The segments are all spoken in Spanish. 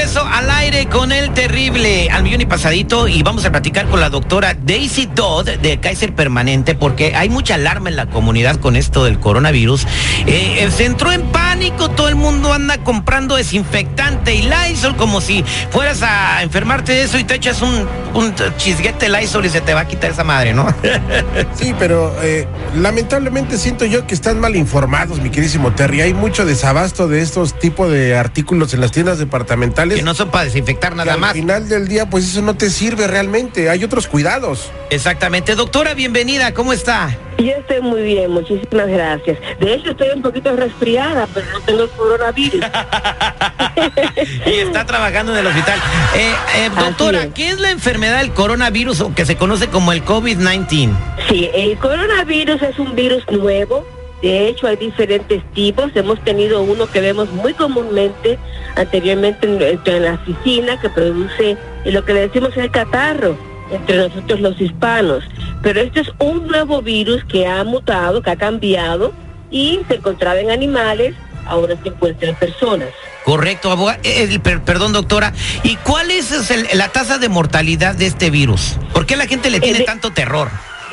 Regreso al aire con el terrible al millón y pasadito y vamos a platicar con la doctora Daisy Dodd de Kaiser Permanente porque hay mucha alarma en la comunidad con esto del coronavirus. Eh, eh, se entró en pánico, todo el mundo anda comprando desinfectante y Lysol como si fueras a enfermarte de eso y te echas un, un chisguete Lysol y se te va a quitar esa madre, ¿no? Sí, pero eh, lamentablemente siento yo que están mal informados, mi querísimo Terry. Hay mucho desabasto de estos tipos de artículos en las tiendas departamentales. Que no son para desinfectar que nada al más. final del día, pues eso no te sirve realmente. Hay otros cuidados. Exactamente. Doctora, bienvenida, ¿cómo está? Yo estoy muy bien, muchísimas gracias. De hecho, estoy un poquito resfriada, pero no tengo el coronavirus. y está trabajando en el hospital. Eh, eh, doctora. ¿qué es la enfermedad del coronavirus o que se conoce como el COVID-19? Sí, el coronavirus es un virus nuevo. De hecho, hay diferentes tipos. Hemos tenido uno que vemos muy comúnmente anteriormente en, en la oficina que produce eh, lo que le decimos el catarro entre nosotros los hispanos. Pero este es un nuevo virus que ha mutado, que ha cambiado y se encontraba en animales, ahora se encuentra en personas. Correcto, abogada. Eh, eh, per- perdón, doctora. ¿Y cuál es, es el- la tasa de mortalidad de este virus? ¿Por qué la gente le tiene de- tanto terror?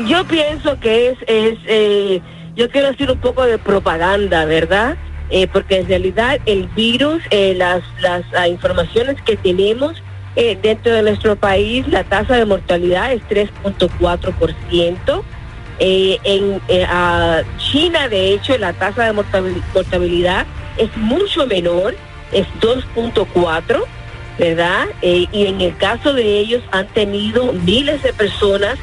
Yo pienso que es, es eh, yo quiero decir un poco de propaganda, ¿verdad? Eh, porque en realidad el virus, eh, las, las ah, informaciones que tenemos eh, dentro de nuestro país, la tasa de mortalidad es 3.4%. Eh, en China, de hecho, la tasa de mortabilidad es mucho menor, es 2.4, ¿verdad? Y en el caso de ellos han tenido miles de personas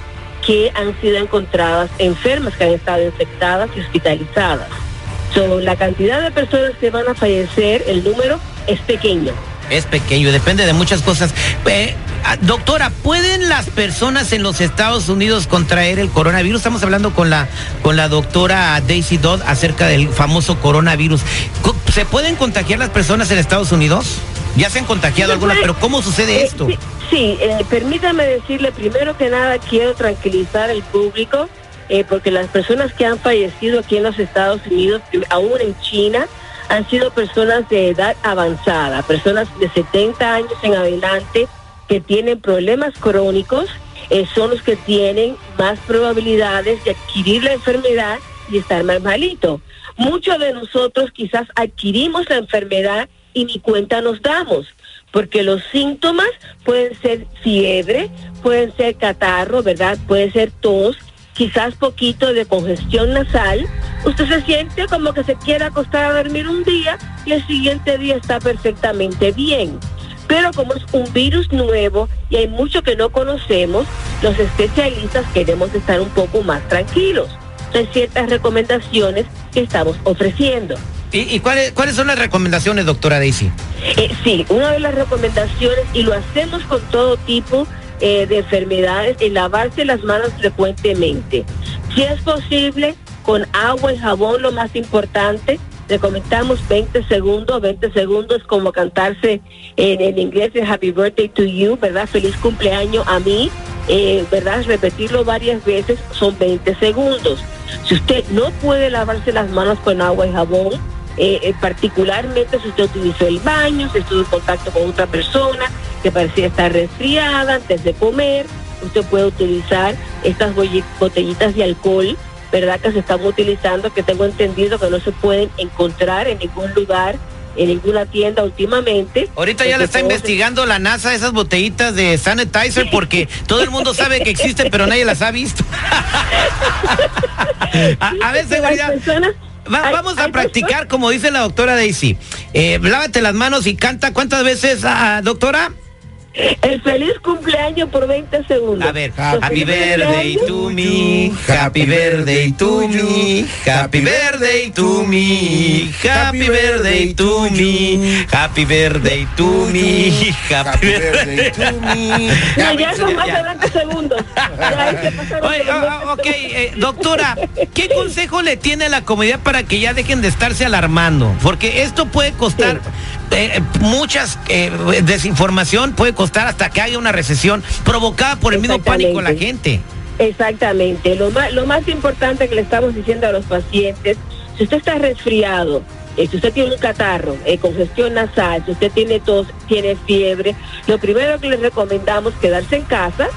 que han sido encontradas enfermas, que han estado infectadas y hospitalizadas. So, la cantidad de personas que van a fallecer, el número es pequeño. Es pequeño, depende de muchas cosas. Eh, ah, doctora, ¿pueden las personas en los Estados Unidos contraer el coronavirus? Estamos hablando con la, con la doctora Daisy Dodd acerca del famoso coronavirus. Co- ¿Se pueden contagiar las personas en Estados Unidos? Ya se han contagiado algunas, pero ¿cómo sucede Eh, esto? Sí, sí, eh, permítame decirle, primero que nada, quiero tranquilizar al público, eh, porque las personas que han fallecido aquí en los Estados Unidos, aún en China, han sido personas de edad avanzada, personas de 70 años en adelante que tienen problemas crónicos, son los que tienen más probabilidades de adquirir la enfermedad y estar más malito. Muchos de nosotros quizás adquirimos la enfermedad y ni cuenta nos damos, porque los síntomas pueden ser fiebre, pueden ser catarro, ¿verdad? Puede ser tos, quizás poquito de congestión nasal. Usted se siente como que se quiere acostar a dormir un día y el siguiente día está perfectamente bien. Pero como es un virus nuevo y hay mucho que no conocemos, los especialistas queremos estar un poco más tranquilos. Hay ciertas recomendaciones que estamos ofreciendo. ¿Y, cuáles, cuáles son las recomendaciones, doctora Daisy? Eh, sí, una de las recomendaciones, y lo hacemos con todo tipo eh, de enfermedades, es lavarse las manos frecuentemente. Si es posible, con agua y jabón, lo más importante, recomendamos 20 segundos, 20 segundos como cantarse en, en inglés de Happy Birthday to You, ¿verdad? Feliz cumpleaños a mí, eh, ¿verdad? Repetirlo varias veces son 20 segundos. Si usted no puede lavarse las manos con agua y jabón, eh, eh, particularmente si usted utilizó el baño, si estuvo en contacto con otra persona que parecía estar resfriada antes de comer, usted puede utilizar estas botellitas de alcohol, ¿verdad? Que se están utilizando, que tengo entendido que no se pueden encontrar en ningún lugar, en ninguna tienda últimamente. Ahorita ya le está investigando la NASA esas botellitas de sanitizer porque todo el mundo sabe que existen, pero nadie las ha visto. a, a ver, seguridad. personas- Va- vamos a practicar, como dice la doctora Daisy. Eh, lávate las manos y canta. ¿Cuántas veces, ah, doctora? El feliz cumpleaños por 20 segundos. A ver, Happy birthday to me, happy birthday to me, happy birthday to me, happy birthday to me, happy birthday to me, happy birthday to me. No, ya son más de 20 segundos. Ya ahí se pasaron Oye, por los 20 ok, eh, doctora, ¿qué consejo le tiene a la comunidad para que ya dejen de estarse alarmando? Porque esto puede costar eh, muchas eh, desinformación puede costar hasta que haya una recesión provocada por el mismo pánico de la gente. Exactamente. Lo más, lo más importante que le estamos diciendo a los pacientes, si usted está resfriado, eh, si usted tiene un catarro, eh, congestión nasal, si usted tiene tos, tiene fiebre, lo primero que le recomendamos es quedarse en casa.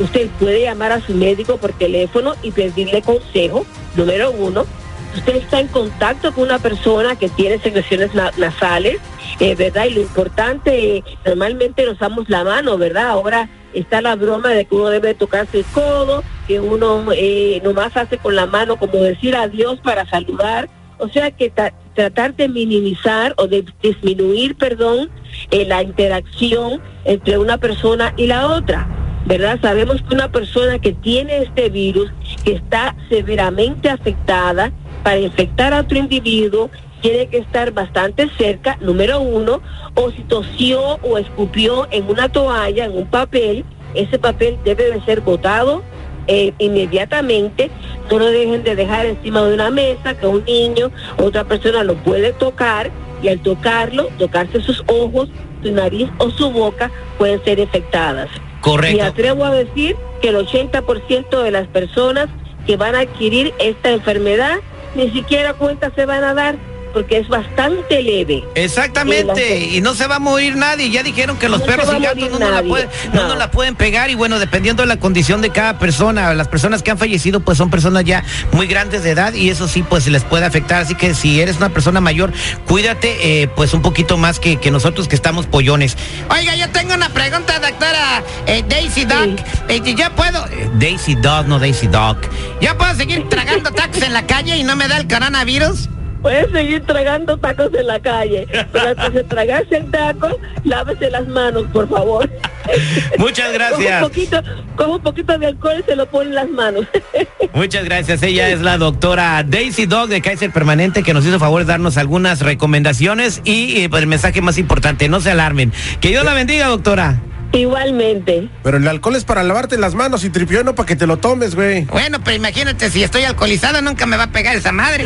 Usted puede llamar a su médico por teléfono y pedirle consejo, número uno. Usted está en contacto con una persona que tiene secreciones nasales, eh, ¿verdad? Y lo importante, normalmente nos damos la mano, ¿verdad? Ahora está la broma de que uno debe tocarse el codo, que uno eh, nomás hace con la mano como decir adiós para saludar. O sea que tratar de minimizar o de disminuir, perdón, eh, la interacción entre una persona y la otra. ¿Verdad? Sabemos que una persona que tiene este virus, que está severamente afectada, para infectar a otro individuo, tiene que estar bastante cerca, número uno, o si tosió o escupió en una toalla, en un papel, ese papel debe de ser botado eh, inmediatamente, no lo dejen de dejar encima de una mesa, que un niño, otra persona lo puede tocar y al tocarlo, tocarse sus ojos, su nariz o su boca pueden ser infectadas. Correcto. Y atrevo a decir que el 80% de las personas que van a adquirir esta enfermedad ni siquiera cuenta se van a dar porque es bastante leve. Exactamente, y no se va a morir nadie. Ya dijeron que los perros y gatos no, la pueden, no. la pueden pegar y bueno, dependiendo de la condición de cada persona, las personas que han fallecido pues son personas ya muy grandes de edad y eso sí pues les puede afectar. Así que si eres una persona mayor, cuídate eh, pues un poquito más que, que, nosotros que estamos pollones. Oiga, yo tengo una pregunta, doctora eh, Daisy Dog. Eh, ¿Ya puedo? Daisy Dog, no Daisy Dog. ¿Ya puedo seguir tragando tacos en la calle y no me da el coronavirus? Puedes seguir tragando tacos en la calle, pero antes de tragarse el taco, lávese las manos, por favor. Muchas gracias. Con un poquito, con un poquito de alcohol y se lo pone en las manos. Muchas gracias. Ella es la doctora Daisy Dog de Kaiser Permanente que nos hizo favor de darnos algunas recomendaciones y, y pues, el mensaje más importante, no se alarmen. Que Dios la bendiga, doctora. Igualmente. Pero el alcohol es para lavarte las manos y tripió no para que te lo tomes, güey. Bueno, pero imagínate, si estoy alcoholizado nunca me va a pegar esa madre.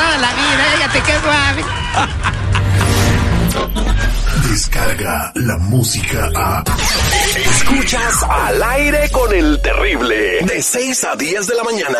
Toda la vida, ya te suave. Descarga la música a... Escuchas al aire con el terrible. De 6 a 10 de la mañana.